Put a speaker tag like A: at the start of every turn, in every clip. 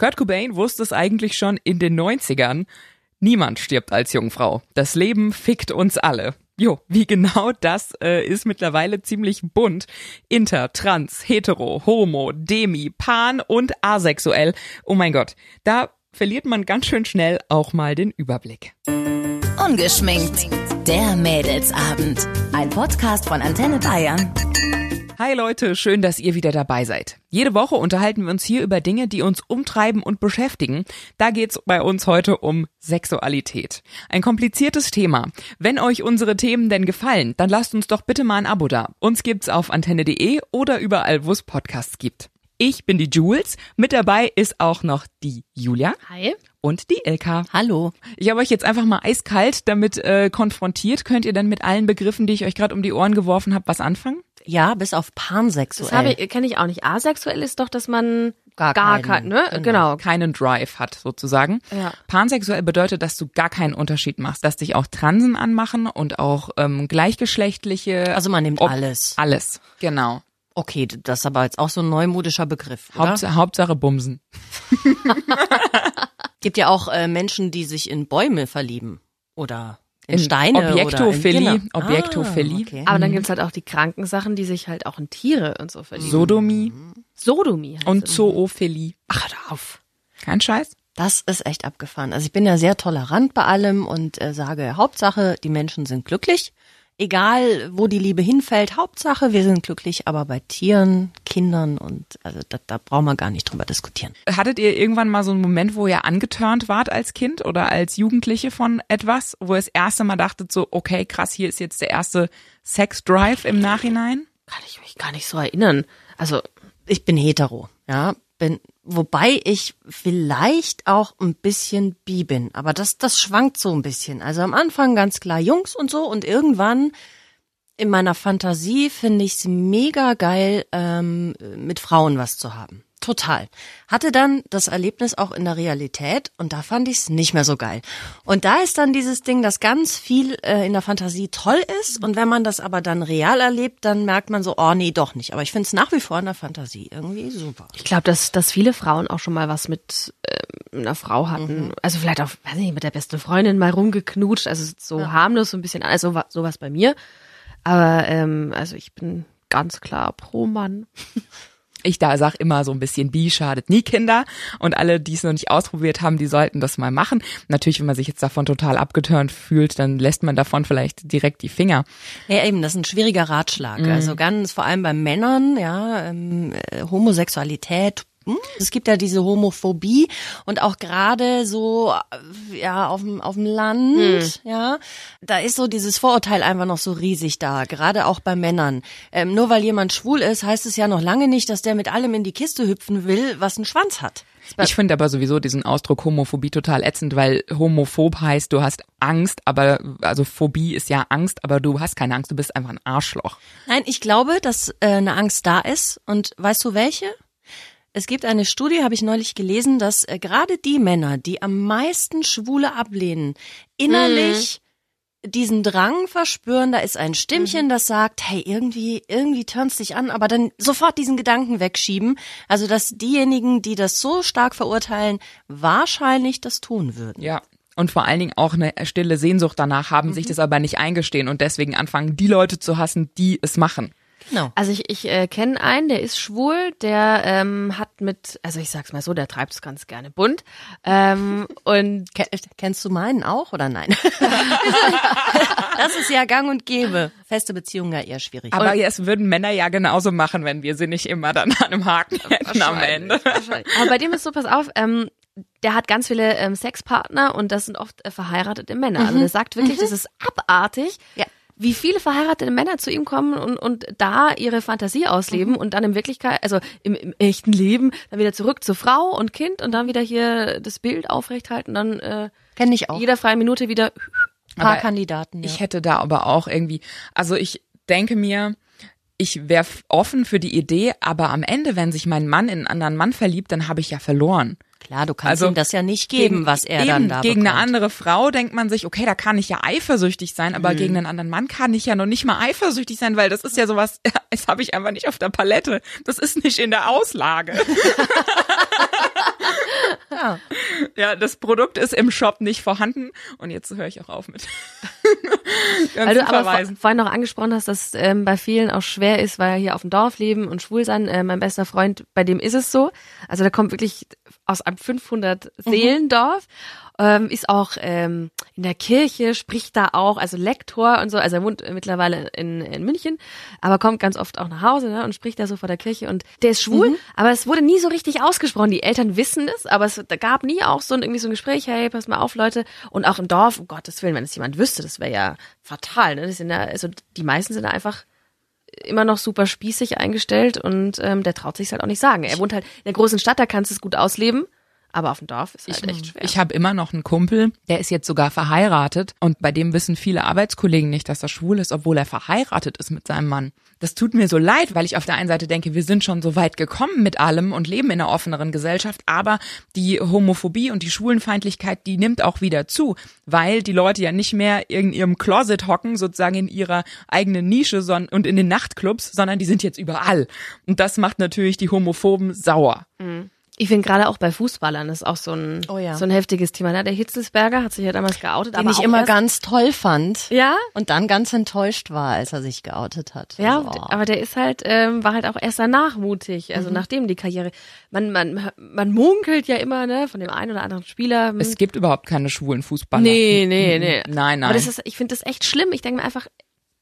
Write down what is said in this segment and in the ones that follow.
A: Kurt Cobain wusste es eigentlich schon in den 90ern. Niemand stirbt als Jungfrau. Das Leben fickt uns alle. Jo, wie genau das äh, ist mittlerweile ziemlich bunt. Inter, trans, hetero, homo, demi, pan und asexuell. Oh mein Gott, da verliert man ganz schön schnell auch mal den Überblick.
B: Ungeschminkt. Der Mädelsabend. Ein Podcast von Antenne Bayern.
A: Hi Leute, schön, dass ihr wieder dabei seid. Jede Woche unterhalten wir uns hier über Dinge, die uns umtreiben und beschäftigen. Da geht's bei uns heute um Sexualität. Ein kompliziertes Thema. Wenn euch unsere Themen denn gefallen, dann lasst uns doch bitte mal ein Abo da. Uns gibt's auf antenne.de oder überall, wo es Podcasts gibt. Ich bin die Jules. Mit dabei ist auch noch die Julia.
C: Hi.
A: Und die Ilka.
C: Hallo.
A: Ich habe euch jetzt einfach mal eiskalt damit äh, konfrontiert. Könnt ihr denn mit allen Begriffen, die ich euch gerade um die Ohren geworfen habe, was anfangen?
C: Ja, bis auf pansexuell.
D: Das habe ich, kenne ich auch nicht. Asexuell ist doch, dass man
C: Gar
D: gar
C: keinen,
D: kein, ne?
C: genau.
D: Genau.
A: keinen Drive hat, sozusagen.
D: Ja.
A: Pansexuell bedeutet, dass du gar keinen Unterschied machst, dass dich auch Transen anmachen und auch ähm, gleichgeschlechtliche.
C: Also man nimmt
A: Ob-
C: alles.
A: Alles, genau.
C: Okay, das ist aber jetzt auch so ein neumodischer Begriff. Oder?
A: Hauptsache, Hauptsache Bumsen.
C: Gibt ja auch äh, Menschen, die sich in Bäume verlieben oder in,
A: In
C: Steine
A: Objektophilie,
C: oder in, genau.
A: Objektophilie.
C: Ah, okay.
D: Aber dann gibt's halt auch die kranken Sachen, die sich halt auch in Tiere und so verlieben.
A: Sodomie
D: Sodomie heißt
A: und. Zoophilie.
C: Ach, hör auf.
A: Kein Scheiß.
C: Das ist echt abgefahren. Also ich bin ja sehr tolerant bei allem und äh, sage, Hauptsache, die Menschen sind glücklich. Egal, wo die Liebe hinfällt, Hauptsache, wir sind glücklich. Aber bei Tieren, Kindern und also da, da brauchen wir gar nicht drüber diskutieren.
A: Hattet ihr irgendwann mal so einen Moment, wo ihr angeturnt wart als Kind oder als Jugendliche von etwas, wo ihr das erste Mal dachtet so, okay, krass, hier ist jetzt der erste Sex-Drive im Nachhinein?
D: Kann ich mich gar nicht so erinnern. Also,
C: ich bin hetero, ja, bin, wobei ich vielleicht auch ein bisschen bi bin, aber das, das schwankt so ein bisschen. Also am Anfang ganz klar Jungs und so und irgendwann in meiner Fantasie finde ich es mega geil, ähm, mit Frauen was zu haben. Total. Hatte dann das Erlebnis auch in der Realität und da fand ich es nicht mehr so geil. Und da ist dann dieses Ding, dass ganz viel äh, in der Fantasie toll ist und wenn man das aber dann real erlebt, dann merkt man so, oh nee, doch nicht. Aber ich finde es nach wie vor in der Fantasie irgendwie super.
D: ich glaube, dass, dass viele Frauen auch schon mal was mit ähm, einer Frau hatten. Also vielleicht auch, weiß nicht, mit der besten Freundin mal rumgeknutscht. Also so harmlos so ein bisschen, also wa- sowas bei mir. Aber ähm, also ich bin ganz klar pro Mann.
A: Ich da sag immer so ein bisschen, bi schadet nie Kinder und alle, die es noch nicht ausprobiert haben, die sollten das mal machen. Natürlich, wenn man sich jetzt davon total abgeturnt fühlt, dann lässt man davon vielleicht direkt die Finger.
C: Ja, eben, das ist ein schwieriger Ratschlag. Also ganz vor allem bei Männern, ja, ähm, äh, Homosexualität. Hm, Es gibt ja diese Homophobie und auch gerade so ja auf dem auf dem Land, ja, da ist so dieses Vorurteil einfach noch so riesig da, gerade auch bei Männern. Ähm, nur weil jemand schwul ist, heißt es ja noch lange nicht, dass der mit allem in die Kiste hüpfen will, was einen Schwanz hat.
A: Ich finde aber sowieso diesen Ausdruck Homophobie total ätzend, weil homophob heißt, du hast Angst, aber also Phobie ist ja Angst, aber du hast keine Angst, du bist einfach ein Arschloch.
C: Nein, ich glaube, dass äh, eine Angst da ist. Und weißt du welche? Es gibt eine Studie, habe ich neulich gelesen, dass äh, gerade die Männer, die am meisten Schwule ablehnen, innerlich diesen Drang verspüren, da ist ein Stimmchen, das sagt, hey, irgendwie, irgendwie turns dich an, aber dann sofort diesen Gedanken wegschieben. Also, dass diejenigen, die das so stark verurteilen, wahrscheinlich das tun würden.
A: Ja. Und vor allen Dingen auch eine stille Sehnsucht danach haben, sich das aber nicht eingestehen und deswegen anfangen, die Leute zu hassen, die es machen.
C: Genau.
D: Also ich, ich äh, kenne einen, der ist schwul, der ähm, hat mit, also ich sag's mal so, der treibt es ganz gerne bunt. Ähm, und
C: Ke- Kennst du meinen auch oder nein? das ist ja gang und gäbe. Feste Beziehungen ja eher schwierig.
A: Aber es würden Männer ja genauso machen, wenn wir sie nicht immer dann an einem Haken hätten am Ende.
D: Aber bei dem ist so, pass auf, ähm, der hat ganz viele ähm, Sexpartner und das sind oft äh, verheiratete Männer. Also der sagt wirklich, das ist abartig.
C: Ja.
D: Wie viele verheiratete Männer zu ihm kommen und, und da ihre Fantasie ausleben und dann in Wirklichkeit, also im, im echten Leben, dann wieder zurück zur Frau und Kind und dann wieder hier das Bild aufrechthalten, dann äh,
C: Kenne ich auch.
D: jeder freie Minute wieder.
C: paar
A: Aber
C: Kandidaten. Ja.
A: Ich hätte da aber auch irgendwie, also ich denke mir, ich wäre offen für die Idee, aber am Ende, wenn sich mein Mann in einen anderen Mann verliebt, dann habe ich ja verloren.
C: Klar, du kannst
A: Also
C: ihm das ja nicht geben, was er
A: eben,
C: dann da
A: Gegen eine
C: bekommt.
A: andere Frau denkt man sich, okay, da kann ich ja eifersüchtig sein,
C: Mhm.
A: aber gegen einen anderen Mann kann ich ja noch nicht mal eifersüchtig sein, weil das ist ja sowas, das habe ich einfach nicht auf der Palette. Das ist nicht in der Auslage.
C: Ja.
A: Ja, das Produkt ist im Shop nicht vorhanden und jetzt höre ich auch auf mit.
D: Weil du aber vor,
A: verweisen.
D: vorhin noch angesprochen hast, dass ähm, bei vielen auch schwer ist, weil er hier auf dem Dorf leben und schwul sein. Äh, mein bester Freund, bei dem ist es so. Also der kommt wirklich aus einem 500 Seelendorf, ähm, ist auch ähm, in der Kirche, spricht da auch, also Lektor und so. Also er wohnt mittlerweile in, in München, aber kommt ganz oft auch nach Hause ne, und spricht da so vor der Kirche. Und der ist schwul, aber es wurde nie so richtig ausgesprochen. Die Eltern wissen es, aber es gab nie auch so ein, irgendwie so ein Gespräch, hey, pass mal auf, Leute. Und auch im Dorf, um Gottes Willen, wenn es jemand wüsste, das wäre ja fatal. Ne? Das sind ja, also die meisten sind da einfach immer noch super spießig eingestellt und ähm, der traut sich halt auch nicht sagen. Er wohnt halt in der großen Stadt, da kannst du es gut ausleben, aber auf dem Dorf ist halt echt schwer.
A: Ich habe immer noch einen Kumpel, der ist jetzt sogar verheiratet und bei dem wissen viele Arbeitskollegen nicht, dass er schwul ist, obwohl er verheiratet ist mit seinem Mann. Das tut mir so leid, weil ich auf der einen Seite denke, wir sind schon so weit gekommen mit allem und leben in einer offeneren Gesellschaft, aber die Homophobie und die Schwulenfeindlichkeit, die nimmt auch wieder zu, weil die Leute ja nicht mehr in ihrem Closet hocken, sozusagen in ihrer eigenen Nische und in den Nachtclubs, sondern die sind jetzt überall. Und das macht natürlich die Homophoben sauer.
D: Ich finde gerade auch bei Fußballern ist auch so ein
C: Oh ja.
D: so ein heftiges Thema. Ne? Der Hitzelsberger hat sich ja damals geoutet,
C: Den
D: aber
C: ich immer
D: erst,
C: ganz toll fand.
D: ja
C: Und dann ganz enttäuscht war, als er sich geoutet hat.
D: Ja,
C: Also, oh.
D: aber der ist halt, ähm, war halt auch erst danach mutig, also nachdem die Karriere. Man, man, man munkelt ja immer, ne, von dem einen oder anderen Spieler. hm,
A: Es gibt überhaupt keine schwulen Fußballer.
D: nee, nee, nee.
A: Nein, nein.
D: Aber das ist, ich finde das echt schlimm. Ich denke mir einfach,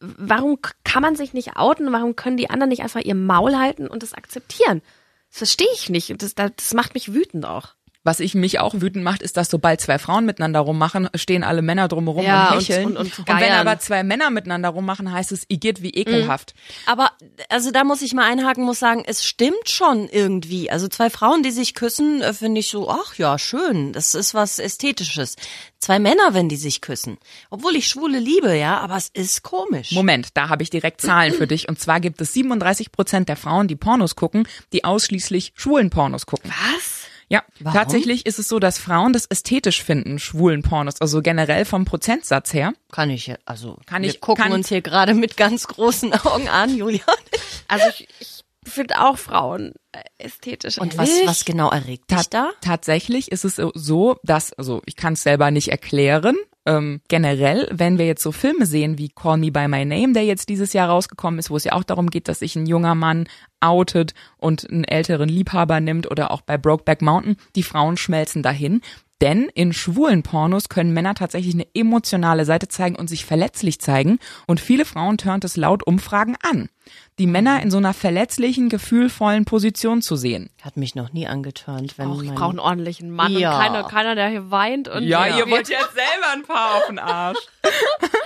D: warum kann man sich nicht outen? Warum können die anderen nicht einfach ihr Maul halten und das akzeptieren? Das verstehe ich nicht. Und Das, das macht mich wütend auch.
A: Was ich mich auch wütend macht, ist, dass sobald zwei Frauen miteinander rummachen, stehen alle Männer drumherum
D: Ja,
A: und
D: und-
A: hecheln.
D: und- und
A: wenn aber zwei Männer miteinander rummachen, heißt es, igitt wie ekelhaft.
C: Aber also da muss ich mal einhaken, muss sagen, es stimmt schon irgendwie. Also zwei Frauen, die sich küssen, äh, finde ich so, ach ja, schön. Das ist was Ästhetisches. Zwei Männer, wenn die sich küssen. Obwohl ich Schwule liebe, ja, aber es ist komisch.
A: Moment, da habe ich direkt Zahlen für dich. Und zwar gibt es 37 Prozent der Frauen, die Pornos gucken, die ausschließlich schwulen Pornos gucken.
D: Was?
A: Ja,
C: Warum?
A: tatsächlich ist es so, dass Frauen das ästhetisch finden, schwulen Pornos. Also generell vom Prozentsatz her.
C: Kann ich, ja- also
A: Kann
C: wir
A: ich-
C: gucken
A: kann-
C: uns hier gerade mit ganz großen Augen an, Julian.
D: Also ich, ich finde auch Frauen äh, ästhetisch.
C: Und was, was genau erregt dich da?
A: Tatsächlich ist es so, dass, also ich kann es selber nicht erklären. Ähm, generell, wenn wir jetzt so Filme sehen wie Call Me by My Name, der jetzt dieses Jahr rausgekommen ist, wo es ja auch darum geht, dass sich ein junger Mann outet und einen älteren Liebhaber nimmt oder auch bei Brokeback Mountain, die Frauen schmelzen dahin. Denn in schwulen Pornos können Männer tatsächlich eine emotionale Seite zeigen und sich verletzlich zeigen. Und viele Frauen turnt es laut Umfragen an, die Männer in so einer verletzlichen, gefühlvollen Position zu sehen.
C: Hat mich noch nie angeturnt, wenn
D: Auch, ich brauche einen ordentlichen Mann
C: Ja.
D: und keiner, keiner, der hier weint und
A: Ja, ihr wollt jetzt selber ein paar auf den Arsch.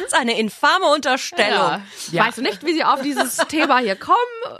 C: Das ist eine infame Unterstellung.
D: ja.
A: Ja.
D: Weißt du nicht, wie sie auf dieses Thema hier kommen?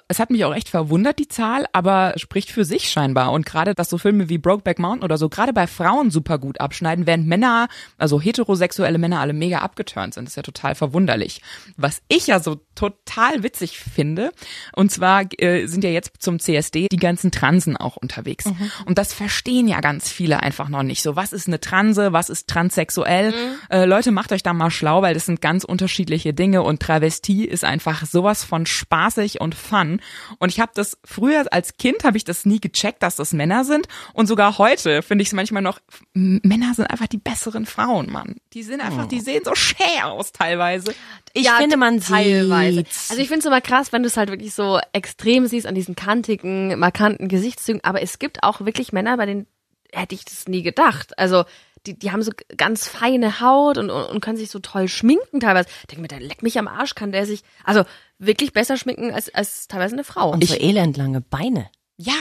A: Es hat mich auch echt verwundert, die Zahl, aber spricht für sich scheinbar. Und gerade, dass so Filme wie Brokeback Mountain oder so gerade bei Frauen super gut abschneiden, während Männer, also heterosexuelle Männer alle mega abgeturnt sind, ist ja total verwunderlich. Was ich ja so total witzig finde, und zwar äh, sind ja jetzt zum CSD die ganzen Transen auch unterwegs. Und das verstehen ja ganz viele einfach noch nicht. So, was ist eine Transe, was ist transsexuell? Äh, Leute, macht euch da mal schlau, weil das sind ganz unterschiedliche Dinge und Travestie ist einfach sowas von spaßig und fun. Und ich habe das früher als Kind habe ich das nie gecheckt, dass das Männer sind und sogar heute finde ich es manchmal noch Männer sind einfach die besseren Frauen, Mann. Die sind einfach, die sehen so schä aus teilweise.
C: Ich
D: Ja,
C: finde, man
D: teilweise.
C: sieht's.
D: Also ich finde es immer krass, wenn du es halt wirklich so extrem siehst an diesen kantigen, markanten Gesichtszügen. Aber es gibt auch wirklich Männer, bei denen hätte ich das nie gedacht. Also die, die haben so ganz feine Haut und, und, und können sich so toll schminken teilweise. Ich denke mir, der leck mich am Arsch, kann der sich also wirklich besser schminken als, als teilweise eine Frau.
C: Und so elendlange Beine.
A: Ja,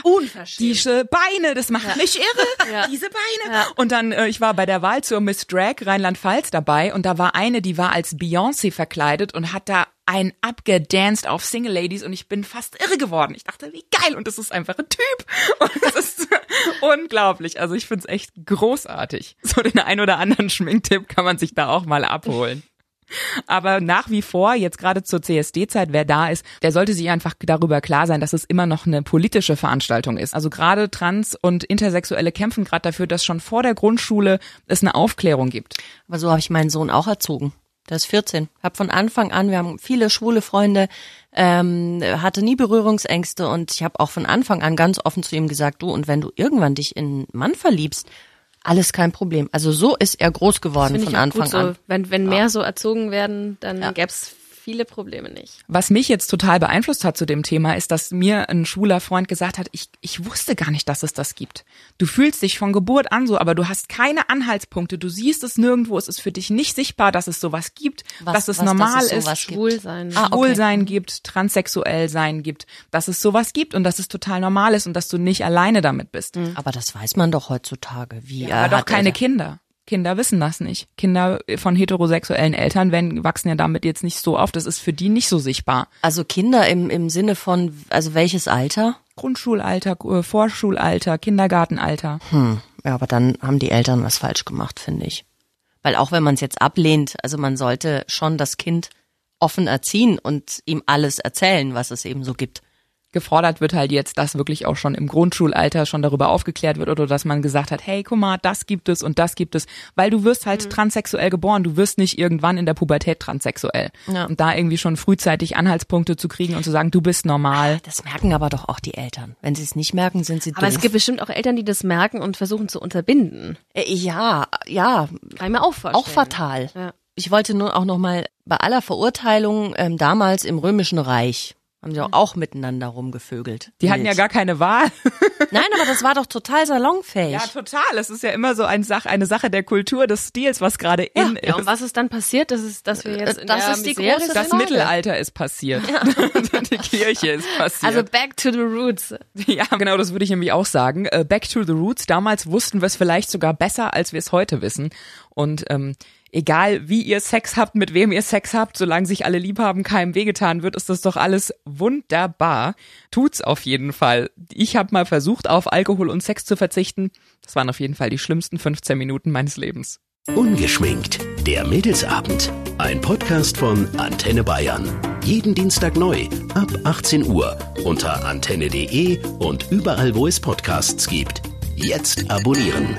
A: diese Beine, das macht mich irre.
D: Ja.
A: Diese Beine.
D: Ja.
A: Und dann, äh, ich war bei der Wahl zur Miss Drag Rheinland-Pfalz dabei und da war eine, die war als Beyoncé verkleidet und hat da ein abgedanced auf Single Ladies und ich bin fast irre geworden. Ich dachte, wie geil und das ist einfach ein Typ und das ist unglaublich. Also ich find's echt großartig. So den ein oder anderen Schminktipp kann man sich da auch mal abholen. Aber nach wie vor, jetzt gerade zur CSD-Zeit, wer da ist, der sollte sich einfach darüber klar sein, dass es immer noch eine politische Veranstaltung ist. Also gerade Trans- und Intersexuelle kämpfen gerade dafür, dass schon vor der Grundschule es eine Aufklärung gibt.
C: Aber so habe ich meinen Sohn auch erzogen. Das ist 14. Hab von Anfang an, wir haben viele schwule Freunde, ähm, hatte nie Berührungsängste und ich habe auch von Anfang an ganz offen zu ihm gesagt, du, und wenn du irgendwann dich in einen Mann verliebst, alles kein Problem. Also so ist er groß geworden von Anfang
D: so.
C: an.
D: Wenn, wenn mehr so erzogen werden, dann
C: Ja.
D: gäb's viele Probleme nicht.
A: Was mich jetzt total beeinflusst hat zu dem Thema, ist, dass mir ein schwuler Freund gesagt hat, ich, ich wusste gar nicht, dass es das gibt. Du fühlst dich von Geburt an so, aber du hast keine Anhaltspunkte. Du siehst es nirgendwo. Es ist für dich nicht sichtbar, dass es sowas gibt,
C: Was-
A: dass es
C: was, dass
A: normal
C: es sowas
A: ist.
C: gibt.
D: Schwul sein.
C: Ah, okay.
A: Schwulsein gibt, transsexuell sein gibt, dass es sowas gibt und dass es total normal ist und dass du nicht alleine damit bist.
C: Aber das weiß man doch heutzutage. Wie
A: Aber
C: äh,
A: doch
C: hat
A: keine
C: er-
A: Kinder. Kinder wissen das nicht. Kinder von heterosexuellen Eltern werden, wachsen ja damit jetzt nicht so auf. Das ist für die nicht so sichtbar.
C: Also Kinder im, im Sinne von, also welches Alter?
A: Grundschulalter, äh, Vorschulalter, Kindergartenalter.
C: Ja, aber dann haben die Eltern was falsch gemacht, finde ich. Weil auch wenn man es jetzt ablehnt, also man sollte schon das Kind offen erziehen und ihm alles erzählen, was es eben so gibt.
A: Gefordert wird halt jetzt, dass wirklich auch schon im Grundschulalter schon darüber aufgeklärt wird oder dass man gesagt hat, hey, guck mal, das gibt es und das gibt es, weil du wirst halt transsexuell geboren, du wirst nicht irgendwann in der Pubertät transsexuell.
C: Ja.
A: Und da irgendwie schon frühzeitig Anhaltspunkte zu kriegen und zu sagen, du bist normal.
C: Das merken aber doch auch die Eltern. Wenn sie es nicht merken, sind sie
D: Aber
C: doof.
D: es gibt bestimmt auch Eltern, die das merken und versuchen zu unterbinden.
C: Äh, ja, ja,
D: Kann ich mir auch vorstellen.
C: auch fatal.
D: Ja.
C: Ich wollte nur auch noch mal bei aller Verurteilung ähm, damals im Römischen Reich haben sie auch, auch miteinander rumgevögelt.
A: Die hatten ja
C: Wild.
A: gar keine Wahl.
C: Nein, aber das war doch total salonfähig.
A: Ja, total. Es ist ja immer so ein Sach eine Sache der Kultur, des Stils, was gerade in
D: Ja, und
A: ist.
D: was ist dann passiert? Das ist, dass wir jetzt in
C: Das
D: der
C: ist die große?
A: Das
C: Frage.
A: Mittelalter ist passiert. Die Kirche ist passiert.
D: Also back to the roots.
A: Ja, genau, das würde ich nämlich auch sagen. Äh, Back to the Roots. Damals wussten wir es vielleicht sogar besser, als wir es heute wissen. Und ähm, egal, wie ihr Sex habt, mit wem ihr Sex habt, solange sich alle lieb haben, keinem wehgetan wird, ist das doch alles wunderbar. Tut's auf jeden Fall. Ich habe mal versucht, auf Alkohol und Sex zu verzichten. Das waren auf jeden Fall die schlimmsten 15 Minuten meines Lebens.
E: Ungeschminkt. Der Mädelsabend. Ein Podcast von Antenne Bayern. Jeden Dienstag neu ab 18 Uhr unter antenne.de und überall, wo es Podcasts gibt. Jetzt abonnieren.